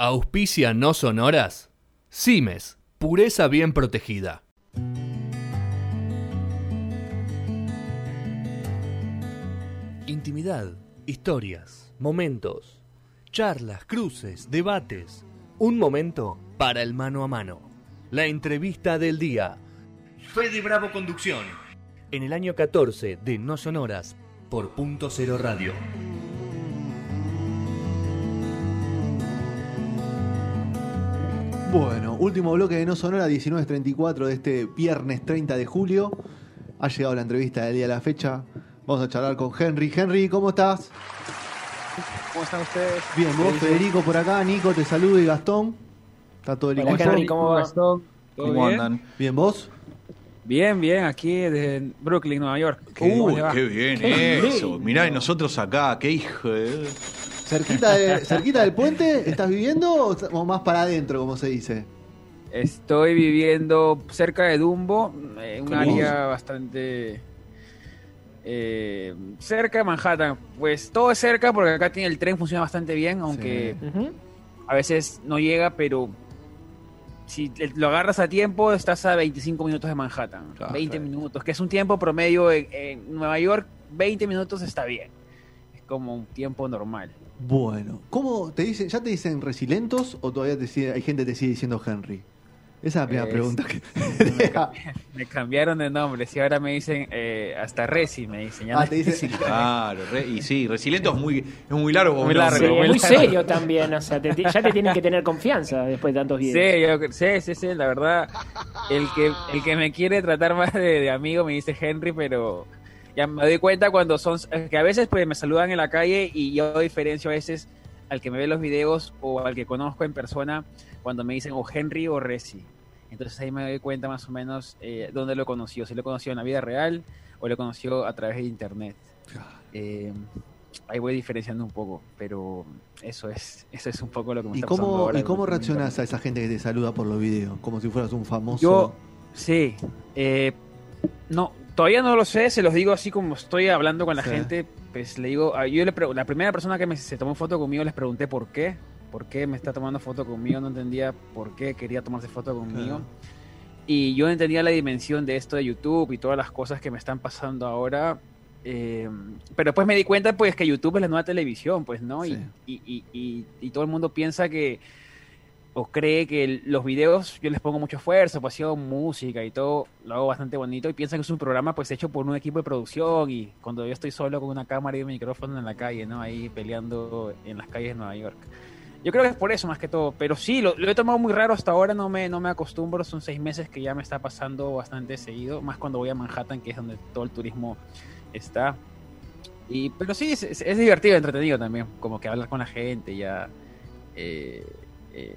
Auspicia no sonoras. Cimes, pureza bien protegida. Intimidad, historias, momentos, charlas, cruces, debates. Un momento para el mano a mano. La entrevista del día. Fede Bravo Conducción. En el año 14 de No Sonoras por Punto Cero Radio. Bueno, último bloque de No Sonora, 19.34 de este viernes 30 de julio. Ha llegado la entrevista del día de la fecha. Vamos a charlar con Henry. Henry, ¿cómo estás? ¿Cómo están ustedes? Bien, vos, Federico, por acá, Nico, te saludo y Gastón. Está todo el Hola. Henry, ¿cómo va? ¿Cómo andan? Bien, vos. Bien, bien, aquí desde Brooklyn, Nueva York. Qué, ¿Cómo le va? qué bien Qué eso. lindo. Mirá, y nosotros acá, qué hijo de... ¿Cerquita, de- cerquita del puente estás viviendo o más para adentro, como se dice? Estoy viviendo cerca de Dumbo, en un ¿Cómo? área bastante eh, cerca de Manhattan. Pues todo es cerca porque acá tiene el tren funciona bastante bien, aunque a veces no llega, pero si lo agarras a tiempo estás a 25 minutos de Manhattan. Claro, 20 claro. minutos, que es un tiempo promedio en, en Nueva York, 20 minutos está bien. Como un tiempo normal. Bueno, ¿cómo te dicen? ¿Ya te dicen resilentos o todavía te sigue- hay gente que te sigue diciendo Henry? Esa es la primera Es- pregunta que Me cambiaron de nombre, y ahora me dicen eh, hasta Resi, me dicen. ya Ah, no te dicen- Resi. Claro, re- y sí, Resiliento es muy, es muy largo. Muy largo. Sí, muy serio también, o sea, te- ya te tienen que tener confianza después de tantos videos. Sí, yo- sí, sí, sí, la verdad. El que, el que me quiere tratar más de, de amigo me dice Henry, pero ya me doy cuenta cuando son. Que a veces pues me saludan en la calle y yo diferencio a veces al que me ve los videos o al que conozco en persona cuando me dicen o Henry o Resi. Entonces ahí me doy cuenta más o menos eh, dónde lo conoció. Si lo conoció en la vida real o lo conoció a través de internet. Eh, ahí voy diferenciando un poco, pero eso es, eso es un poco lo que me ¿Y está pasando cómo, ahora ¿Y cómo con reaccionás a esa gente que te saluda por los videos? Como si fueras un famoso. Yo, sí, eh, no, todavía no lo sé, se los digo así como estoy hablando con la Sí. gente, pues le digo, ah, yo le la primera persona que me, se tomó foto conmigo les pregunté por qué, por qué me está tomando foto conmigo, no entendía por qué quería tomarse foto conmigo. Claro. Y yo entendía la dimensión de esto de YouTube y todas las cosas que me están pasando ahora. eh, pero después me di cuenta pues que YouTube es la nueva televisión, pues, ¿no? Y- Sí. Y, y- y- y todo el mundo piensa que o cree que los videos yo les pongo mucho esfuerzo, pasión, música y todo, lo hago bastante bonito y piensan que es un programa pues hecho por un equipo de producción y cuando yo estoy solo con una cámara y un micrófono en la calle, ¿no? Ahí peleando en las calles de Nueva York. Yo creo que es por eso más que todo, pero sí, lo, he tomado muy raro hasta ahora, no me, no me acostumbro, son seis meses que ya me está pasando bastante seguido, más cuando voy a Manhattan, que es donde todo el turismo está. Y, pero sí, es, es- es divertido, entretenido también, como que hablar con la gente, ya eh, eh,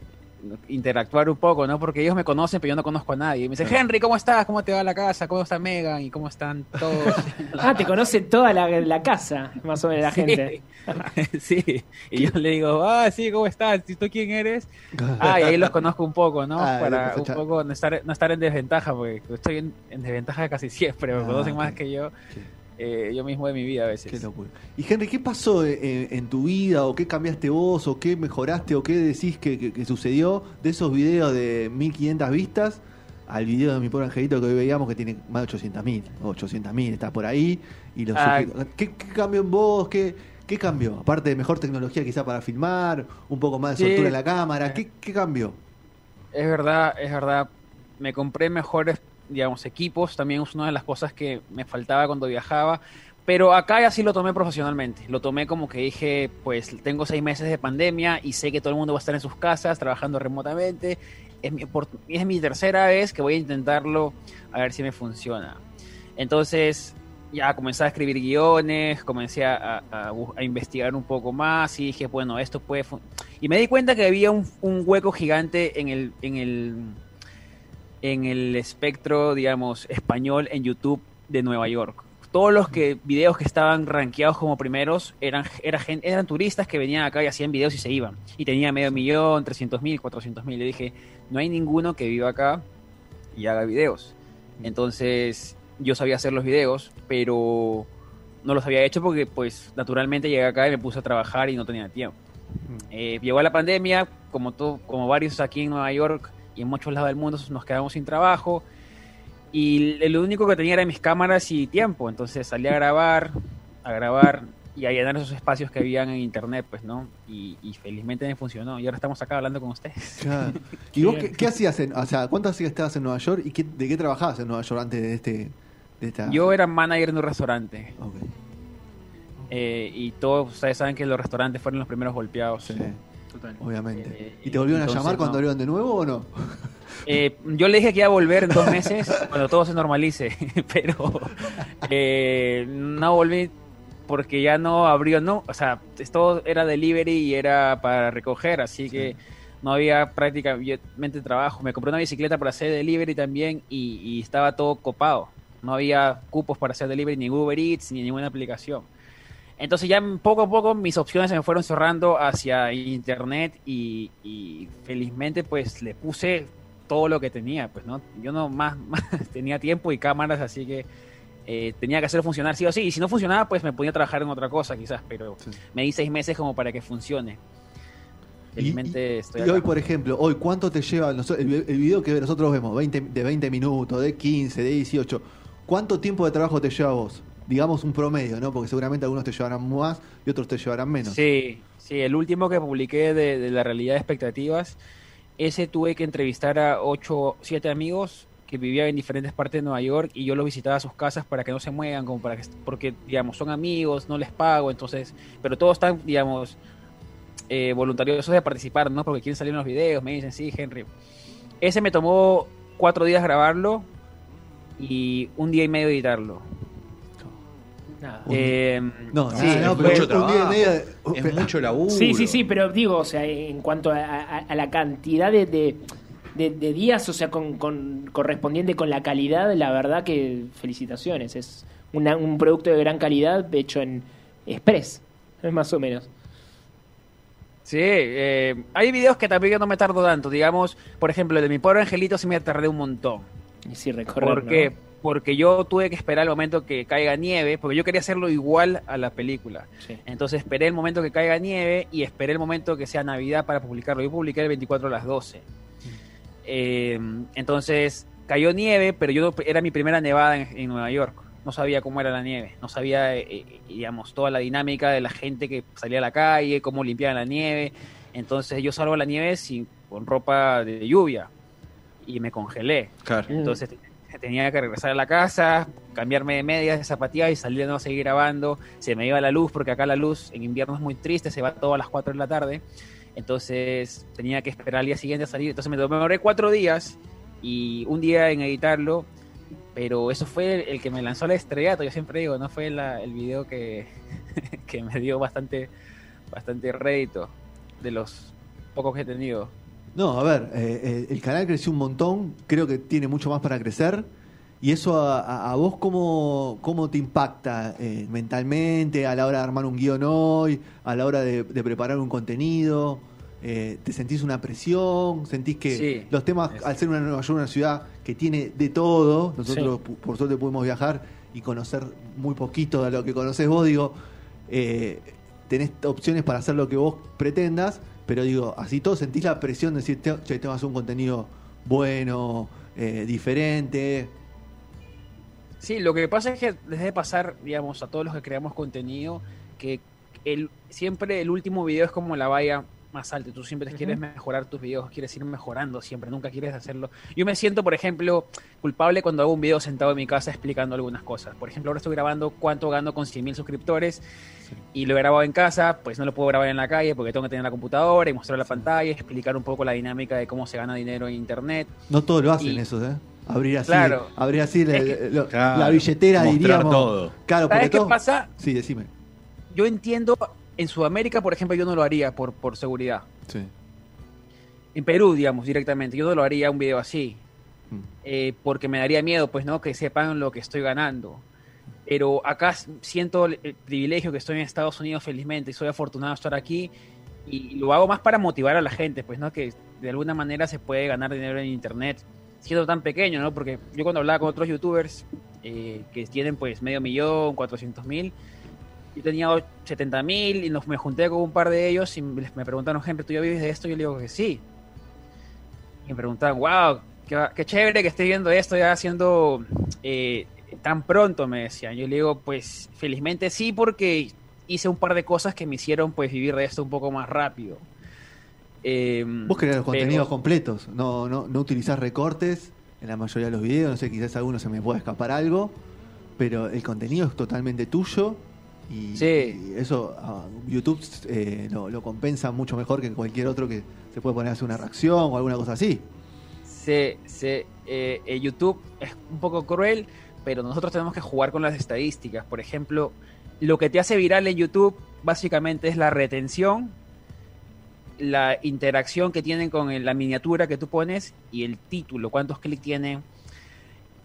interactuar un poco, ¿no? Porque ellos me conocen, pero yo no conozco a nadie. Y me dicen, Henry, ¿cómo estás? ¿Cómo te va la casa? ¿Cómo está Megan? ¿Y cómo están todos? Ah, te conoce toda la, la casa, más o menos, la Sí. gente. sí, y yo le digo, ah, sí, ¿cómo estás? ¿Y tú quién eres? Ah, y ahí los conozco un poco, ¿no? Ah, Para un poco no estar, no estar en desventaja, porque estoy en, en desventaja casi siempre, me Ah, conocen más que yo, Sí. Eh, yo mismo de mi vida a Qué veces. locura. Y Henry, ¿qué pasó en, en tu vida o qué cambiaste vos o qué mejoraste o qué decís que, que- que sucedió de esos videos de 1500 vistas al video de mi pobre angelito que hoy veíamos que tiene más de 800.000 o 800.000 está por ahí y los Ah. ¿Qué, qué cambió en vos? ¿Qué, ¿Qué cambió? Aparte de mejor tecnología quizá para filmar, un poco más de Sí. soltura en la cámara, ¿qué, qué cambió? Es verdad, es verdad. Me compré mejores, digamos, equipos. También es una de las cosas que me faltaba cuando viajaba. Pero acá ya sí lo tomé profesionalmente. Lo tomé como que dije, pues tengo seis meses de pandemia y sé que todo el mundo va a estar en sus casas trabajando remotamente. Es mi, es mi tercera vez que voy a intentarlo a ver si me funciona. Entonces ya comencé a escribir guiones, comencé a, a- a investigar un poco más y dije, bueno, esto puede... Y me di cuenta que había un, un hueco gigante en el, en el en el espectro, digamos, español en YouTube de Nueva York. Todos los que videos que estaban rankeados como primeros eran, era eran turistas que venían acá y hacían videos y se iban. Y tenía medio millón, 300 mil, 400 mil. Le dije, no hay ninguno que viva acá y haga videos. Entonces, yo sabía hacer los videos, pero no los había hecho porque, pues, naturalmente llegué acá y me puse a trabajar y no tenía tiempo. Eh, llegó la pandemia, como, todo, como varios aquí en Nueva York en muchos lados del mundo, nos quedamos sin trabajo. Y lo único que tenía era mis cámaras y tiempo. Entonces salí a grabar, a grabar y a llenar esos espacios que habían en internet, pues, ¿no? Y, y felizmente me funcionó. Y ahora estamos acá hablando con ustedes. Claro. ¿Y vos qué, qué hacías? En, o sea, ¿cuánto hacías estabas en Nueva York y qué- de qué trabajabas en Nueva York antes de este de esta Yo era manager en un restaurante. Eh, y todos ustedes saben que los restaurantes fueron los primeros golpeados. sí, Total. obviamente. Eh, ¿Y te volvieron a llamar cuando no. abrieron de nuevo o no? Eh, yo le dije que iba a volver en dos meses cuando todo se normalice, pero eh, no volví porque ya no abrió, no, o sea, todo era delivery y era para recoger, así que no había prácticamente trabajo. Me compré una bicicleta para hacer delivery también y, y estaba todo copado. No había cupos para hacer delivery ni Uber Eats ni ninguna aplicación. Entonces ya poco a poco mis opciones se me fueron cerrando hacia internet y, y felizmente pues le puse todo lo que tenía, pues no, yo no más, más tenía tiempo y cámaras, así que eh, tenía que hacerlo funcionar sí o sí, y si no funcionaba pues me podía trabajar en otra cosa quizás, pero Sí. me di seis meses como para que funcione. Felizmente y- estoy y hoy, por ejemplo, hoy, ¿cuánto te lleva el, el video que nosotros vemos? 20, de 20 minutos, de 15, de 18. ¿Cuánto tiempo de trabajo te lleva a vos? Digamos un promedio, ¿no? Porque seguramente algunos te llevarán más y otros te llevarán menos. Sí, sí, el último que publiqué de, la realidad de expectativas, ese tuve que entrevistar a ocho, siete amigos que vivían en diferentes partes de Nueva York y yo los visitaba a sus casas para que no se muevan, como para que, porque, digamos, son amigos, no les pago, entonces, pero todos están, digamos, eh, voluntariosos de participar, ¿no? Porque quieren salir en los videos, me dicen, sí, Henry. Ese me tomó cuatro días grabarlo y un día y medio editarlo. Nada. Eh, No, sí, no, no, es pero mucho trabajo. de- Es mucho laburo. Sí, sí, sí, pero digo, o sea, en cuanto a, a- a la cantidad de, de, de- de días, o sea, con, con- correspondiente con la calidad, la verdad que felicitaciones. Es una- un producto de gran calidad hecho en Express, es más o menos. Sí, eh, hay videos que también yo no me tardo tanto. Digamos, por ejemplo, el de mi pobre angelito sí me tardé un montón. Y sí, recorrer. ¿Por ¿no? Porque yo tuve que esperar el momento que caiga nieve, porque yo quería hacerlo igual a la película. Sí. Entonces esperé el momento que caiga nieve y esperé el momento que sea Navidad para publicarlo. Yo publiqué el 24 a las 12. Eh, entonces cayó nieve, pero yo no- era mi primera nevada en, en Nueva York. No sabía cómo era la nieve, no sabía, eh, eh, digamos, toda la dinámica de la gente que salía a la calle, cómo limpiaban la nieve. Entonces yo salgo a la nieve sin, con ropa de lluvia y me congelé. Claro. Mm. Entonces tenía que regresar a la casa, cambiarme de medias, de zapatillas y salir de nuevo a seguir grabando. Se me iba la luz porque acá la luz en invierno es muy triste, se va todo a las 4 de la tarde. Entonces tenía que esperar al día siguiente a salir. Entonces me demoré cuatro días y un día en editarlo. Pero eso fue el, que me lanzó al estrellato. Yo siempre digo, no fue el video que, que me dio bastante, bastante rédito de los pocos que he tenido. No, a ver, eh, eh, el canal creció un montón, creo que tiene mucho más para crecer. ¿Y eso a, a- vos cómo, cómo te impacta eh, mentalmente a la hora de armar un guion hoy, a la hora de, de preparar un contenido? Eh, ¿Te sentís una presión? ¿Sentís que Sí. los temas, al ser una Nueva York, una ciudad que tiene de todo, nosotros Sí. por suerte pudimos viajar y conocer muy poquito de lo que conocés vos, digo, eh, tenés opciones para hacer lo que vos pretendas, pero digo, así todo sentís la presión de decir, "Te- che, tengo que hacer un contenido bueno, eh, diferente. Sí, lo que pasa es que les debe pasar, digamos, a todos los que creamos contenido, que el, siempre el último video es como la valla más alta. Tú siempre te quieres mejorar tus videos, quieres ir mejorando siempre, nunca quieres hacerlo. Yo me siento, por ejemplo, culpable cuando hago un video sentado en mi casa explicando algunas cosas. Por ejemplo, ahora estoy grabando cuánto gano con 100 mil suscriptores y lo he grabado en casa, pues no lo puedo grabar en la calle porque tengo que tener la computadora y mostrar la pantalla, explicar un poco la dinámica de cómo se gana dinero en internet. No todos lo hacen Y- eso, ¿eh? Abrir así, Claro. abrir así la, Claro, la billetera, diríamos. todo. Claro, porque ¿Sabes qué todo- pasa? Sí, decime. Yo entiendo, en Sudamérica, por ejemplo, yo no lo haría por, por seguridad. Sí. En Perú, digamos, directamente, yo no lo haría un video así. Mm. eh, porque me daría miedo, pues, ¿no? Que sepan lo que estoy ganando. Pero acá siento el el privilegio que estoy en Estados Unidos felizmente y soy afortunado de estar aquí. Y lo hago más para motivar a la gente, pues, ¿no? Que de alguna manera se puede ganar dinero en Internet siendo tan pequeño, ¿no? Porque yo cuando hablaba con otros youtubers eh, que tienen, pues, medio millón, cuatrocientos mil, yo tenía 70 mil y nos, me junté con un par de ellos y me me preguntaron, Henry, ¿tú ya vives de esto? Yo le digo que sí. Y me preguntaban, wow, qué, qué chévere que estés viendo esto ya haciendo eh, tan pronto, me decían. Yo le digo, pues felizmente sí, porque hice un par de cosas que me hicieron pues vivir de esto un poco más rápido. Eh, Vos creás los pero- contenidos completos, no, no, no utilizás recortes en la mayoría de los videos, no sé, quizás alguno se me pueda escapar algo, pero el contenido es totalmente tuyo y, Sí. y eso YouTube eh, lo, lo compensa mucho mejor que cualquier otro que se puede poner a hacer una reacción o alguna cosa así. se, se, eh, eh, YouTube es un poco cruel, pero nosotros tenemos que jugar con las estadísticas. Por ejemplo, lo que te hace viral en YouTube básicamente es la retención, la interacción que tienen con la miniatura que tú pones y el título, cuántos clics tienen.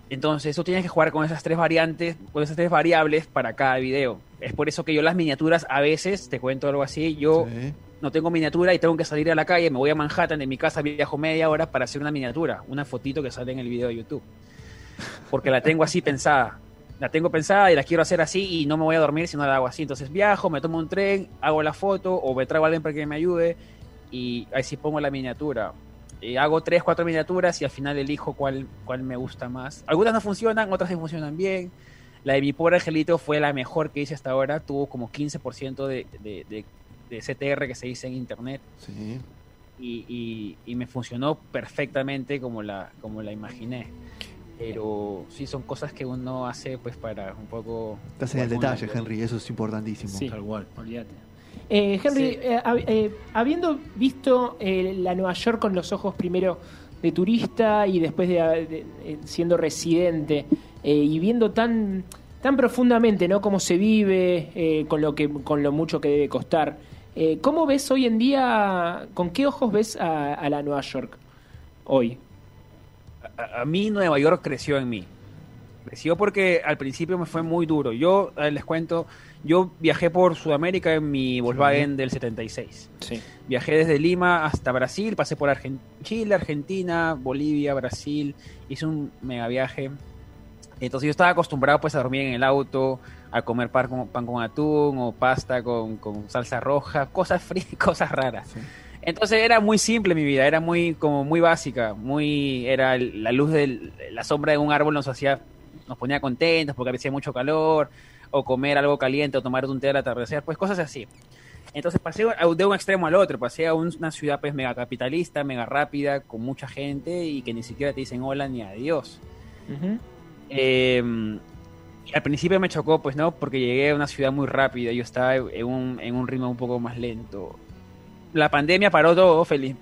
Entonces, tú tienes que jugar con esas tres variantes, con esas tres variables para cada video. Es por eso que yo las miniaturas a veces, te cuento algo así, yo Sí. no tengo miniatura y tengo que salir a la calle, me voy a Manhattan, de mi casa viajo media hora para hacer una miniatura, una fotito que sale en el video de YouTube. Porque la tengo así pensada. La tengo pensada y la quiero hacer así y no me voy a dormir si no la hago así. Entonces viajo, me tomo un tren, hago la foto o me traigo a alguien para que me ayude y ahí sí pongo la miniatura. Eh, hago tres, cuatro miniaturas y al final elijo cuál, cuál me gusta más. Algunas no funcionan, otras sí funcionan bien. La de mi pobre angelito fue la mejor que hice hasta ahora. Tuvo como 15% de, de, de, de CTR que se dice en internet Sí. y, y- y me funcionó perfectamente como la, como la imaginé. Pero sí son cosas que uno hace pues para un poco... Estás en el detalle, Henry, eso es importantísimo. Sí. Tal cual. Olvídate. Eh, Henry, Sí. eh, eh, habiendo visto eh, la Nueva York con los ojos primero de turista y después de, de- siendo residente y viendo tan tan profundamente, ¿no? Cómo se vive, con lo que con lo mucho que debe costar. ¿Cómo ves hoy en día? ¿Con qué ojos ves a, a la Nueva York hoy? a, a mí Nueva York creció en mí. Creció porque al principio me fue muy duro. Yo, les cuento, yo viajé por Sudamérica en mi Volkswagen del 76. Sí. Viajé desde Lima hasta Brasil, pasé por Argen- Chile, Argentina, Bolivia, Brasil, hice un mega viaje. Entonces yo estaba acostumbrado pues a dormir en el auto, a comer pan con, pan con atún o pasta con, con salsa roja, cosas frías, cosas raras. Sí. Entonces era muy simple mi vida, era muy como muy básica, muy era la luz de la sombra de un árbol nos hacía nos ponía contentos porque hacía mucho calor o comer algo caliente o tomar un té al atardecer, pues cosas así. Entonces pasé de un extremo al otro, pasé a un- una ciudad pues mega capitalista, mega rápida, con mucha gente y que ni siquiera te dicen hola ni adiós. Ujú. Eh, y al principio me chocó, pues no, porque llegué a una ciudad muy rápida, yo estaba en un, en un ritmo un poco más lento. La pandemia paró todo, feliz,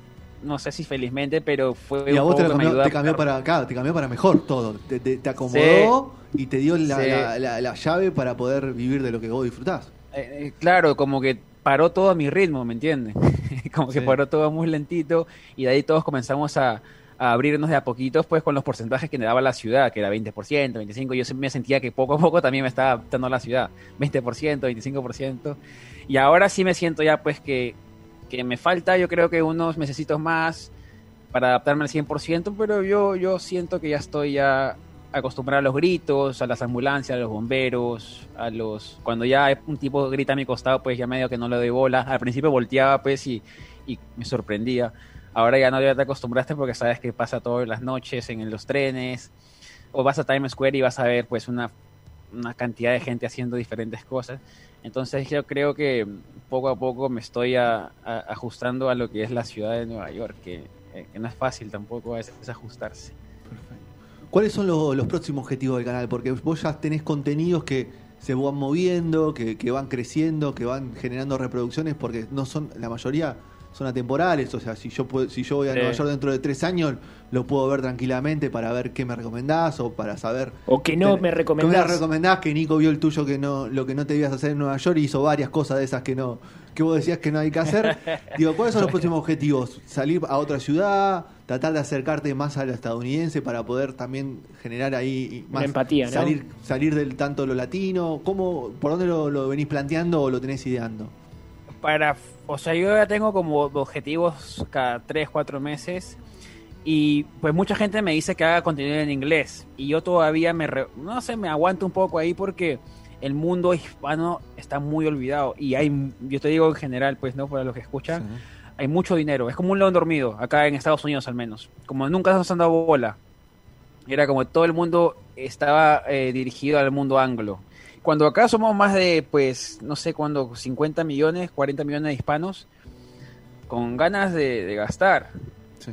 no sé si felizmente, pero fue Y a un vos te, poco que me cambió, te cambió para acá, te cambió para mejor todo. Te, te- te acomodó y te dio la, Sí. la- la- la llave para poder vivir de lo que vos disfrutás. Eh, eh, claro, como que paró todo a mi ritmo, ¿me entiendes? como que Sí. paró todo muy lentito y de ahí todos comenzamos a, a abrirnos de a poquitos, pues con los porcentajes que me daba la ciudad, que era 20%, 25%. Yo me sentía que poco a poco también me estaba adaptando a la ciudad, 20%, 25%. Y ahora sí me siento ya, pues que, que me falta, yo creo que unos mesecitos más para adaptarme al 100%, pero yo, yo siento que ya estoy ya acostumbrado a los gritos, a las ambulancias, a los bomberos, a los... Cuando ya un tipo grita a mi costado, pues ya medio que no le doy bola. Al principio volteaba, pues, y, y me sorprendía. Ahora ya no ya te acostumbraste porque sabes que pasa todas las noches en los trenes, o vas a Times Square y vas a ver, pues, una, una cantidad de gente haciendo diferentes cosas. Entonces yo creo que poco a poco me estoy ajustando a lo que es la ciudad de Nueva York, que, eh, no es fácil tampoco a veces ajustarse. ¿Cuáles son lo- los próximos objetivos del canal? Porque vos ya tenés contenidos que se van moviendo, que, que van creciendo, que van generando reproducciones, porque no son, la mayoría son atemporales. O sea, si yo puedo- si yo voy a Sí. Nueva York dentro de tres años, lo puedo ver tranquilamente para ver qué me recomendás o para saber O que no Ten- me ¿Qué me recomendás. recomendás? Que Nico vio el tuyo que no, lo que no te ibas a hacer en Nueva York y hizo varias cosas de esas que no, que vos decías que no hay que hacer. Digo, ¿cuáles son los próximos objetivos? ¿Salir a otra ciudad? ¿Tratar de acercarte más al estadounidense para poder también generar ahí más Una empatía, ¿no? salir, salir del tanto lo latino? ¿Cómo, ¿Por dónde lo, lo venís planteando o lo tenés ideando? para, o sea, yo ya tengo como objetivos cada 3, 4 meses y pues mucha gente me dice que haga contenido en inglés y yo todavía me, re- no sé, me aguanto un poco ahí porque el mundo hispano está muy olvidado. Y hay, yo te digo en general, pues, ¿no? Para los que escuchan, hay mucho dinero. Es como un león dormido, acá en Estados Unidos al menos. Como nunca nos han dado bola. Era como todo el mundo estaba eh, dirigido al mundo anglo. Cuando acá somos más de, pues, no sé cuándo, 50 millones, 40 millones de hispanos, con ganas de, de gastar. Sí.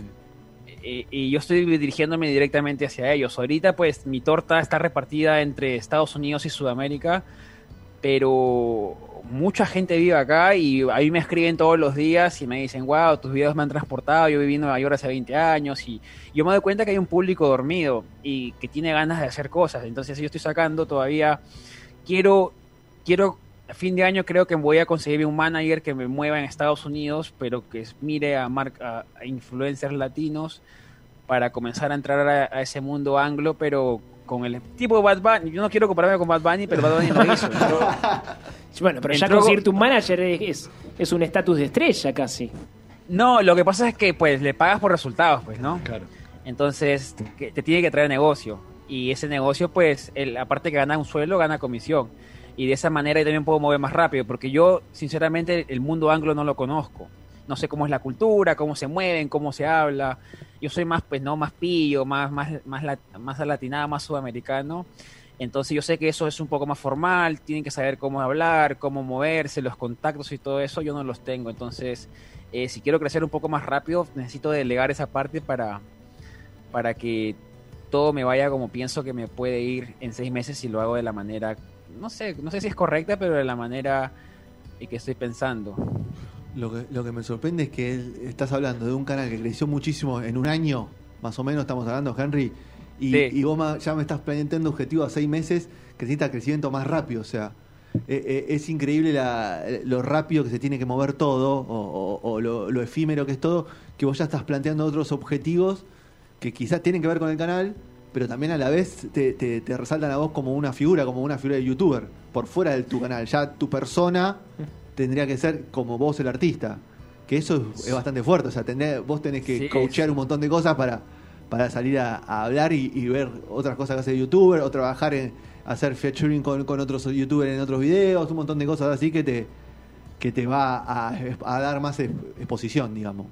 Y, y yo estoy dirigiéndome directamente hacia ellos. Ahorita, pues, mi torta está repartida entre Estados Unidos y Sudamérica, pero mucha gente vive acá y a mí me escriben todos los días y me dicen, wow, tus videos me han transportado, yo viví en Nueva York hace 20 años y yo me doy cuenta que hay un público dormido y que tiene ganas de hacer cosas. Entonces yo estoy sacando todavía, quiero, quiero, a fin de año creo que voy a conseguir un manager que me mueva en Estados Unidos, pero que mire a, marca, a influencers latinos para comenzar a entrar a, a ese mundo anglo, pero con el tipo de Bad Bunny. Yo no quiero compararme con Bad Bunny, pero Bad Bunny lo hizo. Yo- Bueno, pero ya Entró- conseguirte un manager es, es, un estatus de estrella casi. No, lo que pasa es que pues le pagas por resultados, pues, ¿no? Claro. Entonces te tiene que traer negocio. Y ese negocio, pues, el, aparte que gana un sueldo, gana comisión. Y de esa manera yo también puedo mover más rápido, porque yo, sinceramente, el mundo anglo no lo conozco. No sé cómo es la cultura, cómo se mueven, cómo se habla. Yo soy más, pues, no, más pillo, más, más, más, más latinado, más sudamericano. Entonces yo sé que eso es un poco más formal, tienen que saber cómo hablar, cómo moverse, los contactos y todo eso, yo no los tengo. Entonces, eh, si quiero crecer un poco más rápido, necesito delegar esa parte para, para que todo me vaya como pienso que me puede ir en seis meses si lo hago de la manera, no sé, no sé si es correcta, pero de la manera eh, que estoy pensando. Lo que, lo que me sorprende es que él- estás hablando de un canal que creció muchísimo en un año, más o menos estamos hablando, Henry, y, Sí. y vos ya me estás planteando objetivo a seis meses que necesita crecimiento más rápido, o sea, eh, eh, es increíble la- lo rápido que se tiene que mover todo, o, o- o lo, lo efímero que es todo, que vos ya estás planteando otros objetivos que quizás tienen que ver con el canal, pero también a la vez te, te- te resaltan a vos como una figura, como una figura de youtuber, por fuera de tu canal. Ya tu persona tendría que ser como vos el artista. Que eso es, es bastante fuerte. O sea, tendré- vos tenés que Sí, coachear un montón de cosas para, para salir a, a hablar y, y ver otras cosas que hace youtuber, o trabajar en hacer featuring con, con otros youtubers en otros videos, un montón de cosas así que te, que te va a, a dar más ex- exposición, digamos.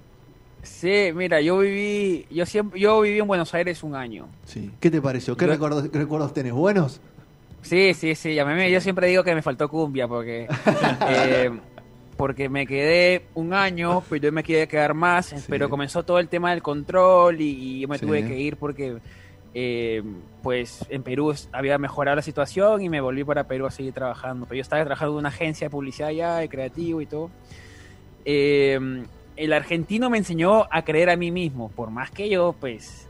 Sí, mira, yo viví, yo siempre, yo viví en Buenos Aires un año. Sí. ¿Qué te pareció? ¿Qué Yo- recuerdos, recuerdos tenés? ¿Buenos? Sí, sí, sí. A mí, yo siempre digo que me faltó cumbia porque eh, porque me quedé un año, pero yo me quería quedar más, Sí. pero comenzó todo el tema del control y, y yo me Sí. tuve que ir porque eh, pues en Perú había mejorado la situación y me volví para Perú a seguir trabajando. Pero yo estaba trabajando en una agencia de publicidad ya, de creativo y todo. Eh, el argentino me enseñó a creer a mí mismo, por más que yo, pues,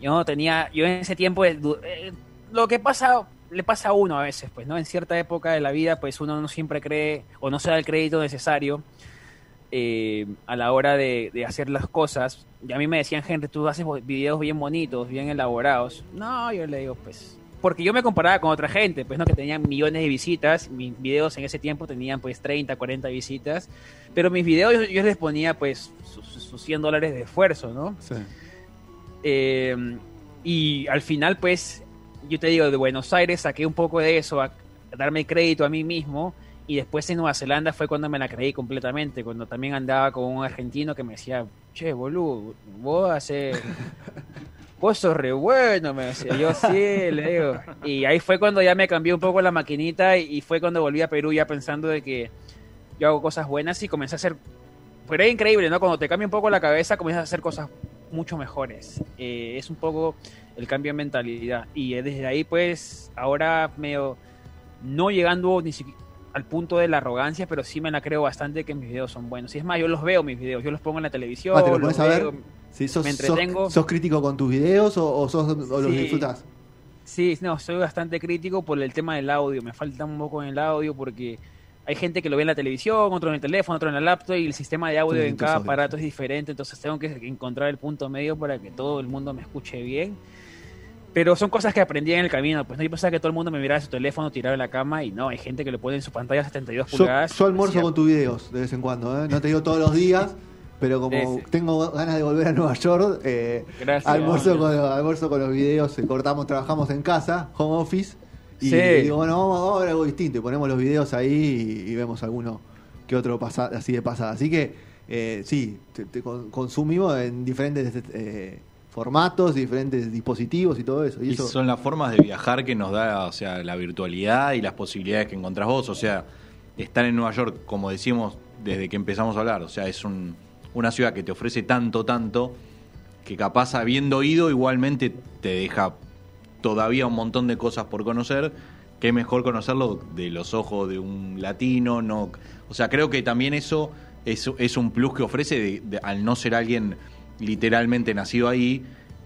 yo no tenía, yo en ese tiempo, eh, eh, lo que pasa, le pasa a uno a veces, pues, ¿no? En cierta época de la vida, pues uno no siempre cree o no se da el crédito necesario eh, a la hora de, hacer las cosas. Y a mí me decían, Henry, tú haces videos bien bonitos, bien elaborados. No, yo le digo, pues, porque yo me comparaba con otra gente, pues, ¿no? Que tenían millones de visitas, mis videos en ese tiempo tenían, pues, 30, 40 visitas, pero mis videos yo, yo les ponía, pues, sus, sus 100 dólares de esfuerzo, ¿no? Sí. Eh, y al final, pues, yo te digo, de Buenos Aires saqué un poco de eso, a, a darme crédito a mí mismo. Y después en Nueva Zelanda fue cuando me la creí completamente, cuando también andaba con un argentino que me decía, che, boludo, vos haces... Vos sos re bueno, me decía. Yo sí, le digo. Y ahí fue cuando ya me cambió un poco la maquinita y, fue cuando volví a Perú ya pensando de que yo hago cosas buenas y comencé a hacer... Pero era increíble, ¿no? Cuando te cambia un poco la cabeza, comienzas a hacer cosas mucho mejores. Eh, es un poco el cambio de mentalidad. Y eh, desde ahí, pues, ahora medio no llegando ni siquiera al punto de la arrogancia, pero sí me la creo bastante que mis videos son buenos. Y es más, yo los veo mis videos, yo los pongo en la televisión. Ah, ¿te lo los pones a ver? veo. Sí, sos, Me sos- entretengo. sos crítico con tus videos o, o sos, o los Sí. disfrutas? Sí, no, soy bastante crítico por el tema del audio. Me falta un poco en el audio porque hay gente que lo ve en la televisión, otro en el teléfono, otro en la laptop y el sistema de audio Sí, en cada aparato es diferente. Entonces tengo que encontrar el punto medio para que todo el mundo me escuche bien. Pero son cosas que aprendí en el camino. Pues no yo pensaba que todo el mundo me miraba su teléfono tirado en la cama y no, hay gente que lo pone en su pantalla a 72 Yo, pulgadas. yo almuerzo con tus videos de vez en cuando, ¿eh? no te digo todos los días, pero como Sí, sí. tengo ganas de volver a Nueva York, eh, Gracias. almuerzo, con, almuerzo con los videos, eh, cortamos, trabajamos en casa, home office, Y Sí. digo, bueno, vamos, vamos a ver algo distinto. Y ponemos los videos ahí y, y vemos alguno que otro pasa, así de pasada. Así que, eh, sí, te, te con- consumimos en diferentes eh, formatos, diferentes dispositivos y todo eso. Y Y eso son las formas de viajar que nos da, o sea, la virtualidad y las posibilidades que encontrás vos. O sea, estar en Nueva York, como decimos desde que empezamos a hablar, o sea, es un- una ciudad que te ofrece tanto, tanto, que capaz habiendo ido igualmente te deja todavía un montón de cosas por conocer. Que mejor conocerlo de los ojos de un latino, no, o sea, creo que también eso es, es un plus que ofrece de- de- al no ser alguien literalmente nacido ahí,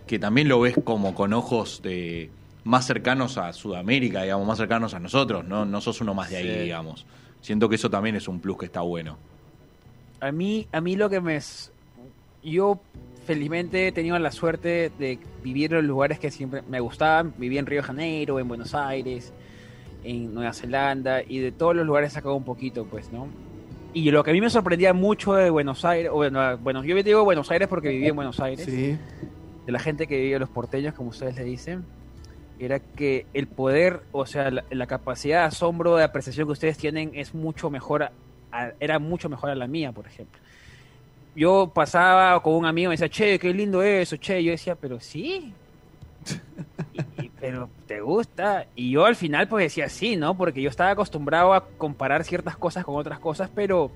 que también lo ves como con ojos de más cercanos a Sudamérica, digamos, más cercanos a nosotros, no, no sos uno más de ahí, Sí. digamos. Siento que eso también es un plus que está bueno. A mí, a mí lo que me... es- Yo felizmente he tenido la suerte de vivir en los lugares que siempre me gustaban. Viví en Río de Janeiro, en Buenos Aires, en Nueva Zelanda y de todos los lugares he sacado un poquito, pues, ¿no? Y lo que a mí me sorprendía mucho de Buenos Aires, o bueno, bueno, yo digo Buenos Aires porque viví en Buenos Aires, sí. de la gente que vive, los porteños, como ustedes le dicen, era que el poder, o sea, la, la capacidad de asombro, de apreciación que ustedes tienen es mucho mejor, era mucho mejor a la mía, por ejemplo. Yo pasaba con un amigo y me decía, che, qué lindo eso, che. Yo decía, pero sí. Pero te gusta. Y yo al final pues decía sí, ¿no? Porque yo estaba acostumbrado a comparar ciertas cosas con otras cosas, pero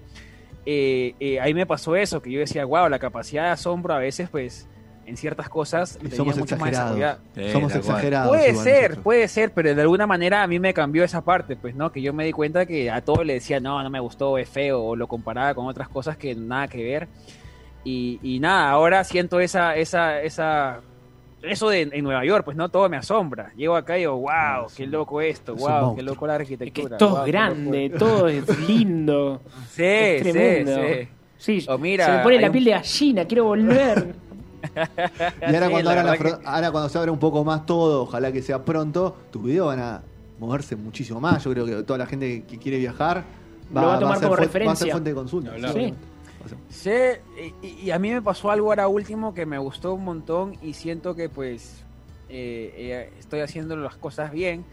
eh, eh, ahí me pasó eso, que yo decía, wow, la capacidad de asombro a veces pues en ciertas cosas Y tenía somos mucho más exagerados. desarrollada. Eh, somos exagerados. Puede igual ser, nosotros. puede ser, pero de alguna manera a mí me cambió esa parte, pues, ¿no? Que yo me di cuenta que a todo le decía, no, no me gustó, es feo, o lo comparaba con otras cosas que nada que ver. Y, y nada, ahora siento esa, esa, esa, eso de en Nueva York, pues, ¿no? Todo me asombra. Llego acá y digo, wow, qué loco esto, Es wow, qué loco la Es que arquitectura. todo guau, es grande, todo es lindo. Sí, es sí, tremendo. sí. Sí, O mira, se me pone la un- piel de gallina, quiero volver. Y ahora, Sí, cuando la la ahora cuando se abra un poco más todo, ojalá que sea pronto, tus videos van a moverse muchísimo más. Yo creo que toda la gente que quiere viajar Lo va a tomar ser como fu- Va a ser referencia. fuente de consulta. Sí. Sí, y, y a mí me pasó algo ahora último que me gustó un montón y siento que pues eh, eh, estoy haciendo las cosas bien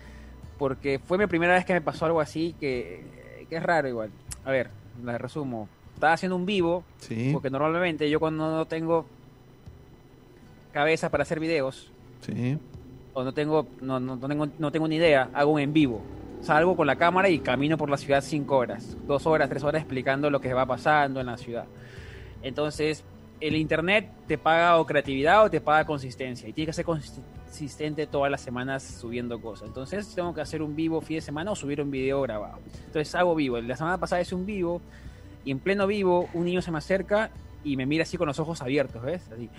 porque fue mi primera vez que me pasó algo así que, que es raro igual. A ver, la resumo. Estaba haciendo un vivo Sí, porque normalmente yo cuando no tengo cabeza para hacer videos sí. o no tengo no, no, no tengo no tengo ni idea, hago un en vivo. Salgo con la cámara y camino por la ciudad cinco horas, dos horas, tres horas explicando lo que va pasando en la ciudad. Entonces, el internet te paga o creatividad o te paga consistencia y tienes que ser consistente todas las semanas subiendo cosas. Entonces, tengo que hacer un vivo fin de semana o subir un video grabado. Entonces, hago vivo. La semana pasada hice un vivo y en pleno vivo un niño se me acerca y me mira así con los ojos abiertos, ¿ves? Así.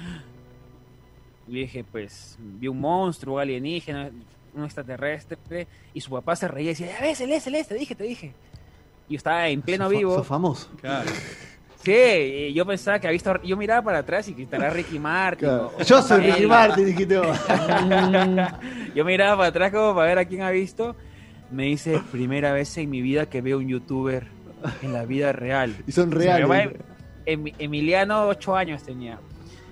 Y le dije, pues, vi un monstruo, un alienígena, un extraterrestre, y su papá se reía y decía, ya ves, celeste, celeste, te dije, te dije. Y yo estaba en pleno vivo. sos famoso. Claro. Sí, y yo pensaba que había visto, yo miraba para atrás y que estará Ricky Martin. o- Yo soy Ricky Martin, dijiste vos. Yo miraba para atrás como para ver a quién ha visto. Me dice, primera vez en mi vida que veo un youtuber en la vida real. Y son reales. Em- Emiliano, ocho años tenía.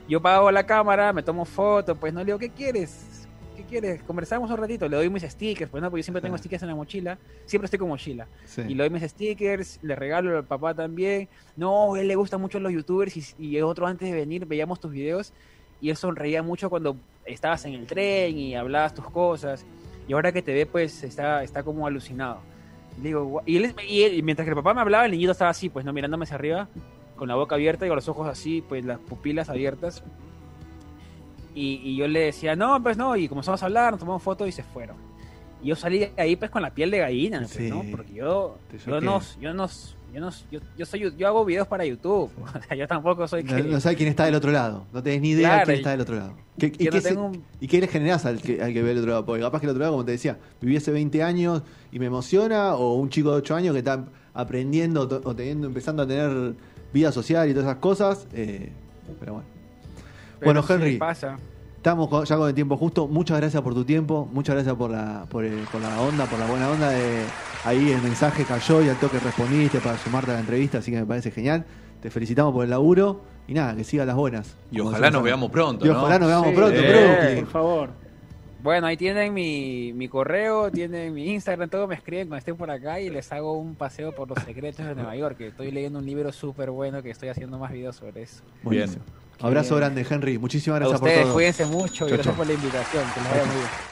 Yo pago la cámara, me tomo fotos, pues no le digo, ¿qué quieres? ¿Qué quieres? Conversamos un ratito, le doy mis stickers, pues no, porque yo siempre tengo Claro. stickers en la mochila, siempre estoy con mochila. Sí. Y le doy mis stickers, le regalo al papá también. No, a él le gustan mucho los youtubers y, y otro antes de venir veíamos tus videos y él sonreía mucho cuando estabas en el tren y hablabas tus cosas. Y ahora que te ve, pues está, está como alucinado. Le digo, y, él, y él- y mientras que el papá me hablaba, el niñito estaba así, pues no mirándome hacia arriba, con la boca abierta y con los ojos así, pues las pupilas abiertas. Y, y yo le decía, no, pues no, y comenzamos a hablar, nos tomamos fotos y se fueron. Y yo salí de ahí pues con la piel de gallina, pues, Sí. ¿no? Porque yo, yo no, yo no, yo no, yo, yo soy, yo hago videos para YouTube. O sea, yo tampoco soy No, que. no sabes quién está del otro lado. No tenés ni idea Claro, quién está del otro lado. ¿Qué, y, qué no se- tengo un- ¿Y qué le generás al que, al que ve el otro lado? Porque capaz que el otro lado, como te decía, viví hace 20 años y me emociona, o un chico de 8 años que está aprendiendo o teniendo, empezando a tener vida social y todas esas cosas. eh, pero bueno. pero bueno, sí Henry, pasa. Estamos con- ya con el tiempo justo. Muchas gracias por tu tiempo. Muchas gracias por la, por, el- por la onda, por la buena onda. De, ahí el mensaje cayó y al toque respondiste para sumarte a la entrevista, así que me parece genial. Te felicitamos por el laburo y nada, que sigan las buenas. Y ojalá nos veamos pronto, Y ¿no? ojalá nos veamos Sí, pronto. Brooklyn. Por favor. Bueno, ahí tienen mi, mi correo, tienen mi Instagram, todo me escriben cuando estén por acá y les hago un paseo por los secretos de Nueva York, que estoy leyendo un libro súper bueno que estoy haciendo más videos sobre eso. Abrazo Bien. grande, Henry. Muchísimas A gracias por ustedes, todo. cuídense mucho y Chau, gracias chau. por la invitación, que les vaya muy bien.